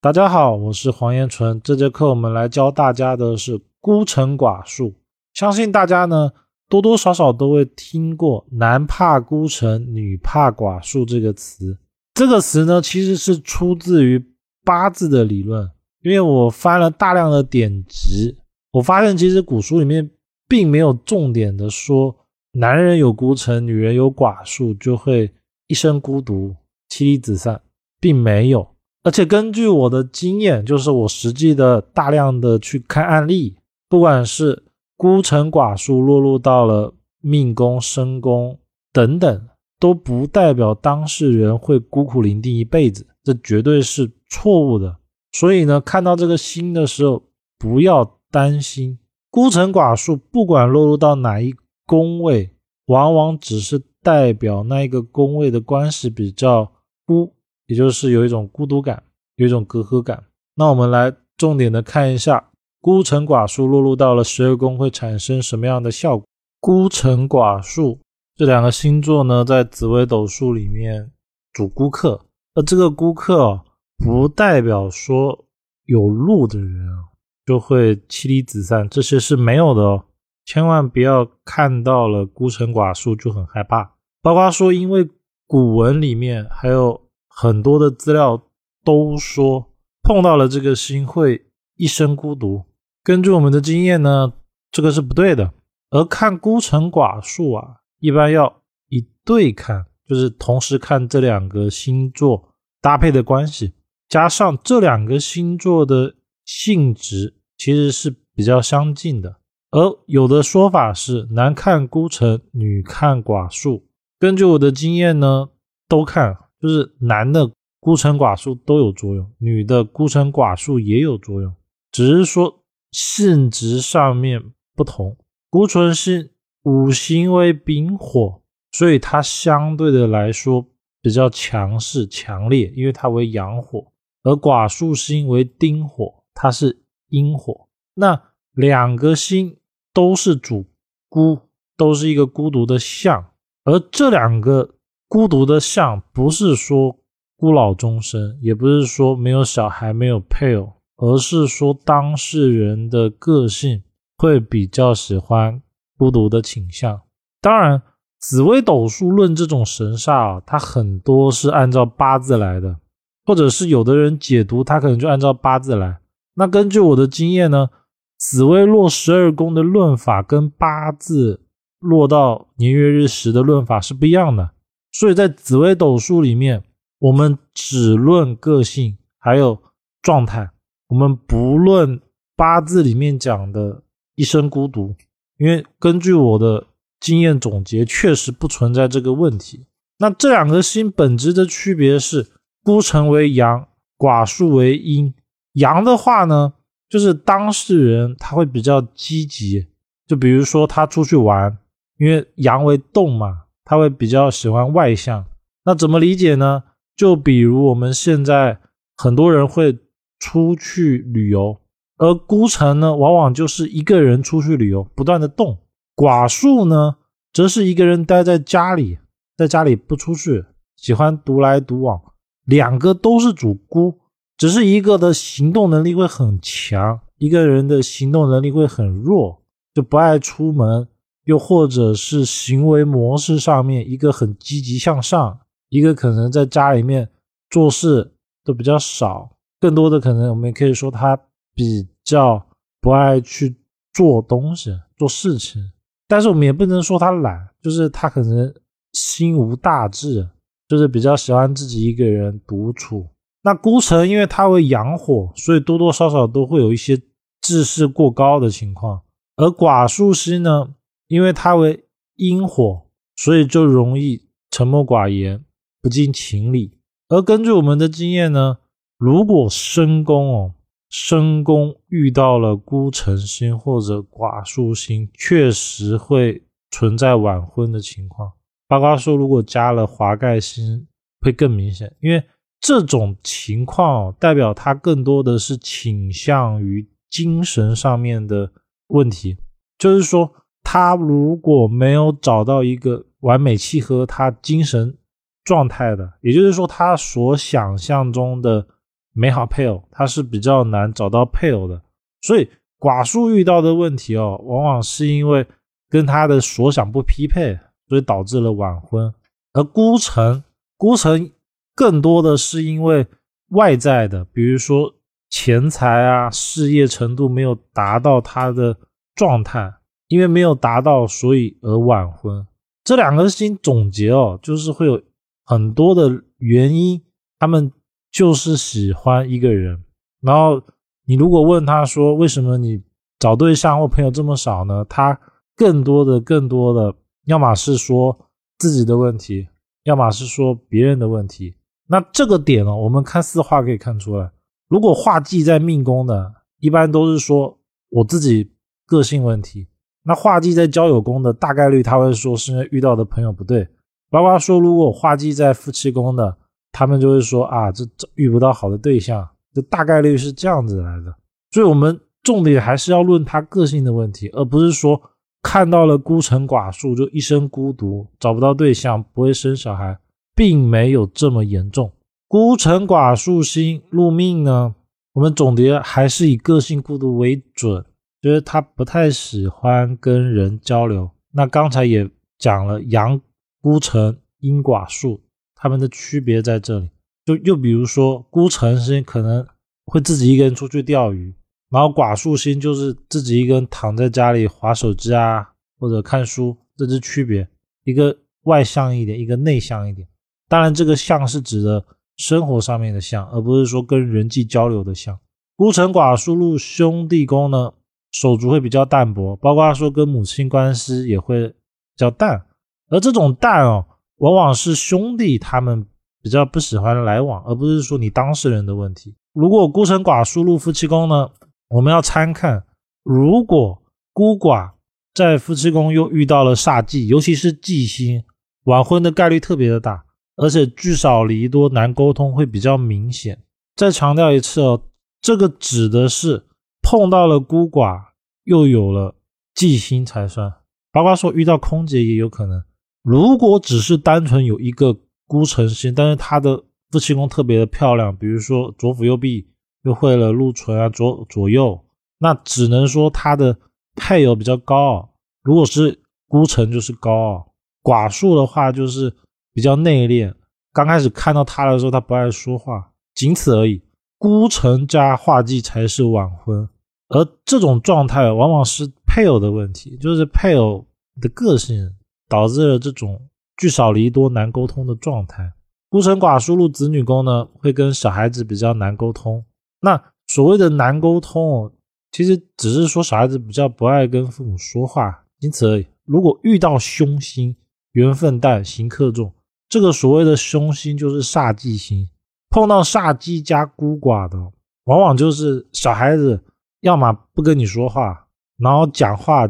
大家好，我是黄延纯。这节课我们来教大家的是孤城寡数。相信大家呢多多少少都会听过“男怕孤城，女怕寡数”这个词。这个词呢其实是出自于八字的理论。因为我翻了大量的典籍，我发现其实古书里面并没有重点的说男人有孤城，女人有寡数就会一生孤独、妻离子散，并没有。而且根据我的经验，就是我实际的大量的去看案例，不管是孤城寡数落入到了命宫、身宫等等，都不代表当事人会孤苦伶仃一辈子，这绝对是错误的。所以呢，看到这个星的时候，不要担心孤城寡数，不管落入到哪一宫位，往往只是代表那一个宫位的关系比较孤。也就是有一种孤独感，有一种隔阂感。那我们来重点的看一下，孤城寡数落入到了十二宫会产生什么样的效果？孤城寡数这两个星座呢，在紫微斗数里面主孤客，而这个孤客不代表说有路的人啊就会妻离子散，这些是没有的哦。千万不要看到了孤城寡数就很害怕，包括说因为古文里面还有。很多的资料都说碰到了这个星会一生孤独。根据我们的经验呢，这个是不对的。而看孤城寡数啊，一般要一对看，就是同时看这两个星座搭配的关系，加上这两个星座的性质其实是比较相近的。而有的说法是男看孤城，女看寡数。根据我的经验呢，都看。就是男的孤城寡宿都有作用，女的孤城寡宿也有作用，只是说性质上面不同。孤城是五行为丙火，所以它相对的来说比较强势强烈，因为它为阳火；而寡宿星为丁火，它是阴火。那两个星都是主孤，都是一个孤独的象，而这两个。孤独的相不是说孤老终生，也不是说没有小孩、没有配偶，而是说当事人的个性会比较喜欢孤独的倾向。当然，紫微斗数论这种神煞啊，它很多是按照八字来的，或者是有的人解读，他可能就按照八字来。那根据我的经验呢，紫微落十二宫的论法跟八字落到年月日时的论法是不一样的。所以在紫微斗数里面，我们只论个性还有状态，我们不论八字里面讲的一生孤独，因为根据我的经验总结，确实不存在这个问题。那这两个星本质的区别是，孤城为阳，寡数为阴。阳的话呢，就是当事人他会比较积极，就比如说他出去玩，因为阳为动嘛。他会比较喜欢外向，那怎么理解呢？就比如我们现在很多人会出去旅游，而孤城呢，往往就是一个人出去旅游，不断的动；寡数呢，则是一个人待在家里，在家里不出去，喜欢独来独往。两个都是主孤，只是一个的行动能力会很强，一个人的行动能力会很弱，就不爱出门。又或者是行为模式上面，一个很积极向上，一个可能在家里面做事都比较少，更多的可能我们也可以说他比较不爱去做东西、做事情。但是我们也不能说他懒，就是他可能心无大志，就是比较喜欢自己一个人独处。那孤城因为它为阳火，所以多多少少都会有一些志士过高的情况，而寡术师呢？因为它为阴火，所以就容易沉默寡言、不近情理。而根据我们的经验呢，如果申宫哦，申宫遇到了孤城星或者寡宿星，确实会存在晚婚的情况。八卦说，如果加了华盖星，会更明显，因为这种情况哦代表他更多的是倾向于精神上面的问题，就是说。他如果没有找到一个完美契合他精神状态的，也就是说，他所想象中的美好配偶，他是比较难找到配偶的。所以寡数遇到的问题哦，往往是因为跟他的所想不匹配，所以导致了晚婚。而孤城，孤城更多的是因为外在的，比如说钱财啊、事业程度没有达到他的状态，因为没有达到，所以而晚婚。这两个星总结哦，就是会有很多的原因，他们就是喜欢一个人。然后你如果问他说，为什么你找对象或朋友这么少呢？他更多的、更多的，要么是说自己的问题，要么是说别人的问题。那这个点呢，我们看四化可以看出来。如果化忌在命宫的，一般都是说我自己个性问题。那画技在交友宫的大概率他会说是因为遇到的朋友不对，包括说如果画技在夫妻宫的，他们就会说啊这这遇不到好的对象，这大概率是这样子来的。所以我们重点还是要论他个性的问题，而不是说看到了孤城寡数就一生孤独找不到对象不会生小孩，并没有这么严重。孤城寡数星入命呢，我们总结还是以个性孤独为准。觉得他不太喜欢跟人交流。那刚才也讲了阳孤城阴寡数，他们的区别在这里。就又比如说孤城星可能会自己一个人出去钓鱼，然后寡数星就是自己一个人躺在家里划手机啊或者看书，这是区别。一个外向一点，一个内向一点。当然这个向是指的生活上面的向，而不是说跟人际交流的向。孤城寡数入兄弟宫呢？手足会比较淡薄，包括说跟母亲关系也会比较淡，而这种淡哦，往往是兄弟他们比较不喜欢来往，而不是说你当事人的问题。如果孤城寡输入夫妻宫呢，我们要参看，如果孤寡在夫妻宫又遇到了煞忌，尤其是忌星，晚婚的概率特别的大，而且聚少离多，难沟通会比较明显。再强调一次哦，这个指的是。碰到了孤寡，又有了忌星才算。包括说遇到空姐也有可能。如果只是单纯有一个孤城星，但是他的夫妻宫特别的漂亮，比如说左辅右弼又会了禄存啊，左左右，那只能说他的配偶比较高傲。如果是孤城就是高傲，寡数的话就是比较内敛。刚开始看到他的时候，他不爱说话，仅此而已。孤城加画技才是晚婚。而这种状态往往是配偶的问题，就是配偶的个性导致了这种聚少离多、难沟通的状态。孤城寡输入子女宫呢，会跟小孩子比较难沟通。那所谓的难沟通，其实只是说小孩子比较不爱跟父母说话，仅此而已。如果遇到凶星，缘分淡，行克重，这个所谓的凶星就是煞忌星，碰到煞忌加孤寡的，往往就是小孩子。要么不跟你说话，然后讲话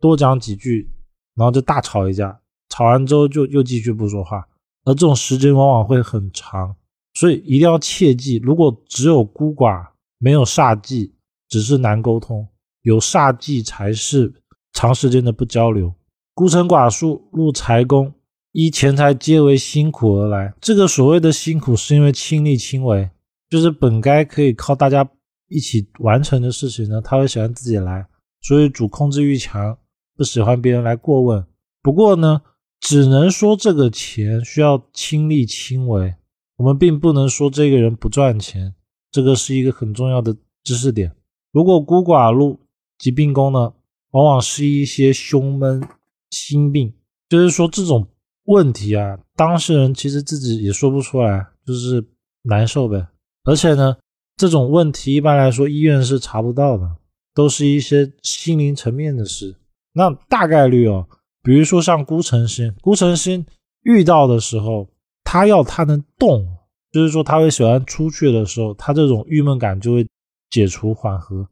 多讲几句，然后就大吵一架，吵完之后就又继续不说话，而这种时间往往会很长，所以一定要切记，如果只有孤寡没有煞忌，只是难沟通；有煞忌才是长时间的不交流。孤城寡数入财宫，依钱财皆为辛苦而来，这个所谓的辛苦是因为亲力亲为，就是本该可以靠大家。一起完成的事情呢，他会喜欢自己来，所以主控制欲强，不喜欢别人来过问。不过呢，只能说这个钱需要亲力亲为，我们并不能说这个人不赚钱，这个是一个很重要的知识点。如果孤寡禄疾病宫呢，往往是一些胸闷心病，就是说这种问题啊，当事人其实自己也说不出来，就是难受呗，而且呢。这种问题一般来说医院是查不到的，都是一些心灵层面的事。那大概率哦，比如说像孤城星，孤城星遇到的时候，他要他能动，就是说他会喜欢出去的时候，他这种郁闷感就会解除缓和。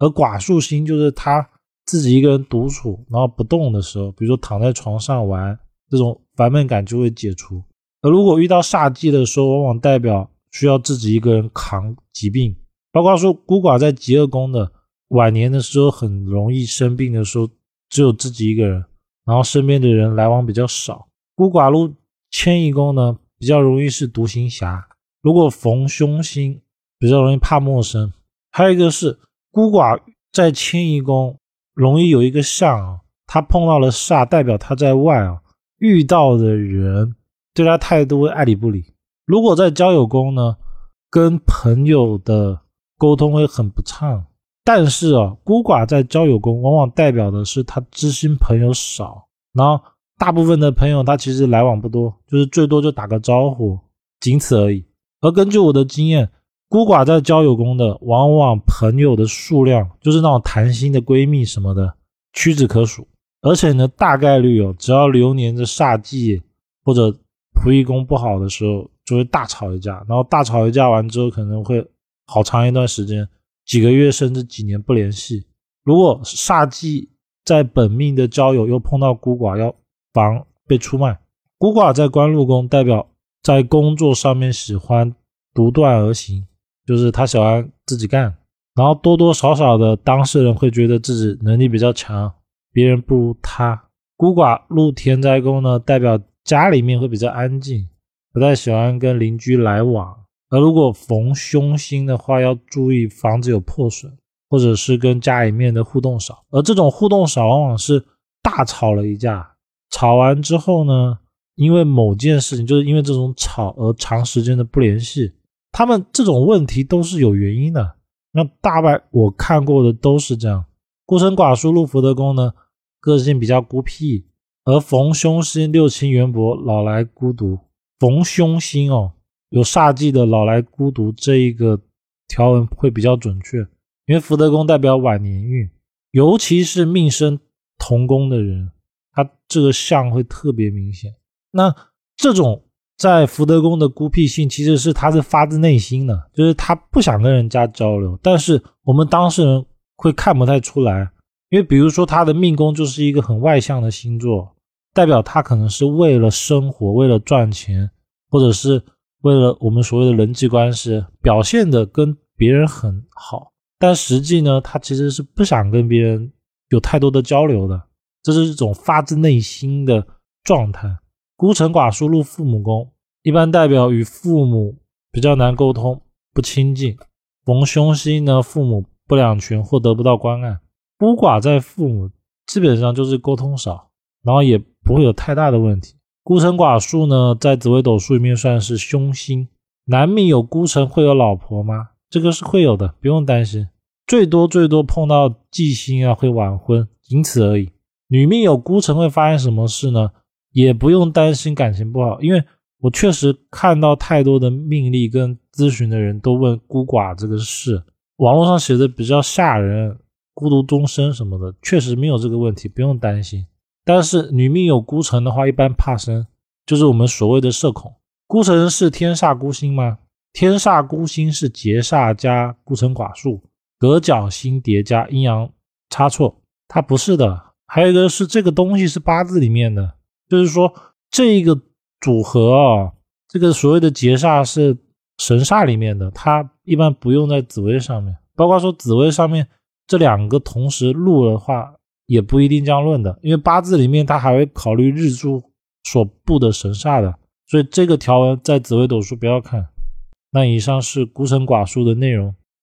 而寡数星就是他自己一个人独处，然后不动的时候，比如说躺在床上玩，这种烦闷感就会解除。而如果遇到煞忌的时候，往往代表。需要自己一个人扛疾病，包括说孤寡在极恶宫的晚年的时候，很容易生病的时候，只有自己一个人，然后身边的人来往比较少。孤寡路迁移宫呢，比较容易是独行侠。如果逢凶星，比较容易怕陌生。还有一个是孤寡在迁移宫容易有一个相啊，他碰到了煞，代表他在外啊遇到的人对他态度会爱理不理。如果在交友宫呢，跟朋友的沟通会很不畅。但是啊，孤寡在交友宫往往代表的是他知心朋友少，然后大部分的朋友他其实来往不多，就是最多就打个招呼，仅此而已。而根据我的经验，孤寡在交友宫的，往往朋友的数量就是那种谈心的闺蜜什么的屈指可数，而且呢，大概率哦，只要流年的煞忌或者仆役宫不好的时候，就会大吵一架，然后大吵一架完之后，可能会好长一段时间。几个月甚至几年不联系。如果煞忌在本命的交友又碰到孤寡，要防被出卖。孤寡在官禄宫，代表在工作上面喜欢独断而行，就是他喜欢自己干，然后多多少少的当事人会觉得自己能力比较强，别人不如他。孤寡入田宅宫呢，代表家里面会比较安静，不太喜欢跟邻居来往。而如果逢凶星的话，要注意房子有破损，或者是跟家里面的互动少。而这种互动少，往往是大吵了一架，吵完之后呢，因为某件事情，就是因为这种吵而长时间的不联系。他们这种问题都是有原因的。那大半我看过的都是这样。孤身寡叔入福德宫呢，个性比较孤僻，而逢凶星六亲缘薄，老来孤独。逢凶星哦。有煞忌的老来孤独这一个条文会比较准确，因为福德宫代表晚年运，尤其是命生同宫的人，他这个相会特别明显。那这种在福德宫的孤僻性，其实是他是发自内心的，就是他不想跟人家交流，但是我们当事人会看不太出来，因为比如说他的命宫就是一个很外向的星座，代表他可能是为了生活，为了赚钱，或者是。为了我们所谓的人际关系，表现的跟别人很好，但实际呢，他其实是不想跟别人有太多的交流的，这是一种发自内心的状态。孤城寡叔入父母宫，一般代表与父母比较难沟通，不亲近。逢凶星呢，父母不两全或得不到关爱。孤寡在父母，基本上就是沟通少，然后也不会有太大的问题。孤城寡宿呢，在紫微斗数里面算是凶星。男命有孤城会有老婆吗？这个是会有的，不用担心。最多最多碰到忌星啊，会晚婚，仅此而已。女命有孤城会发生什么事呢？也不用担心感情不好，因为我确实看到太多的命例跟咨询的人都问孤寡这个事，网络上写的比较吓人，孤独终生什么的，确实没有这个问题，不用担心。但是女命有孤城的话，一般怕生，就是我们所谓的社恐。孤城是天煞孤星吗？天煞孤星是劫煞加孤城寡宿，隔角星叠加阴阳差错，它不是的。还有一个是这个东西是八字里面的，就是说这个组合啊，这个所谓的劫煞是神煞里面的，它一般不用在紫薇上面。包括说紫薇上面这两个同时录的话。也不一定这样论的，因为八字里面它还会考虑日柱所布的神煞的，所以这个条文在紫微斗数不要看。那以上是孤城寡数的内容。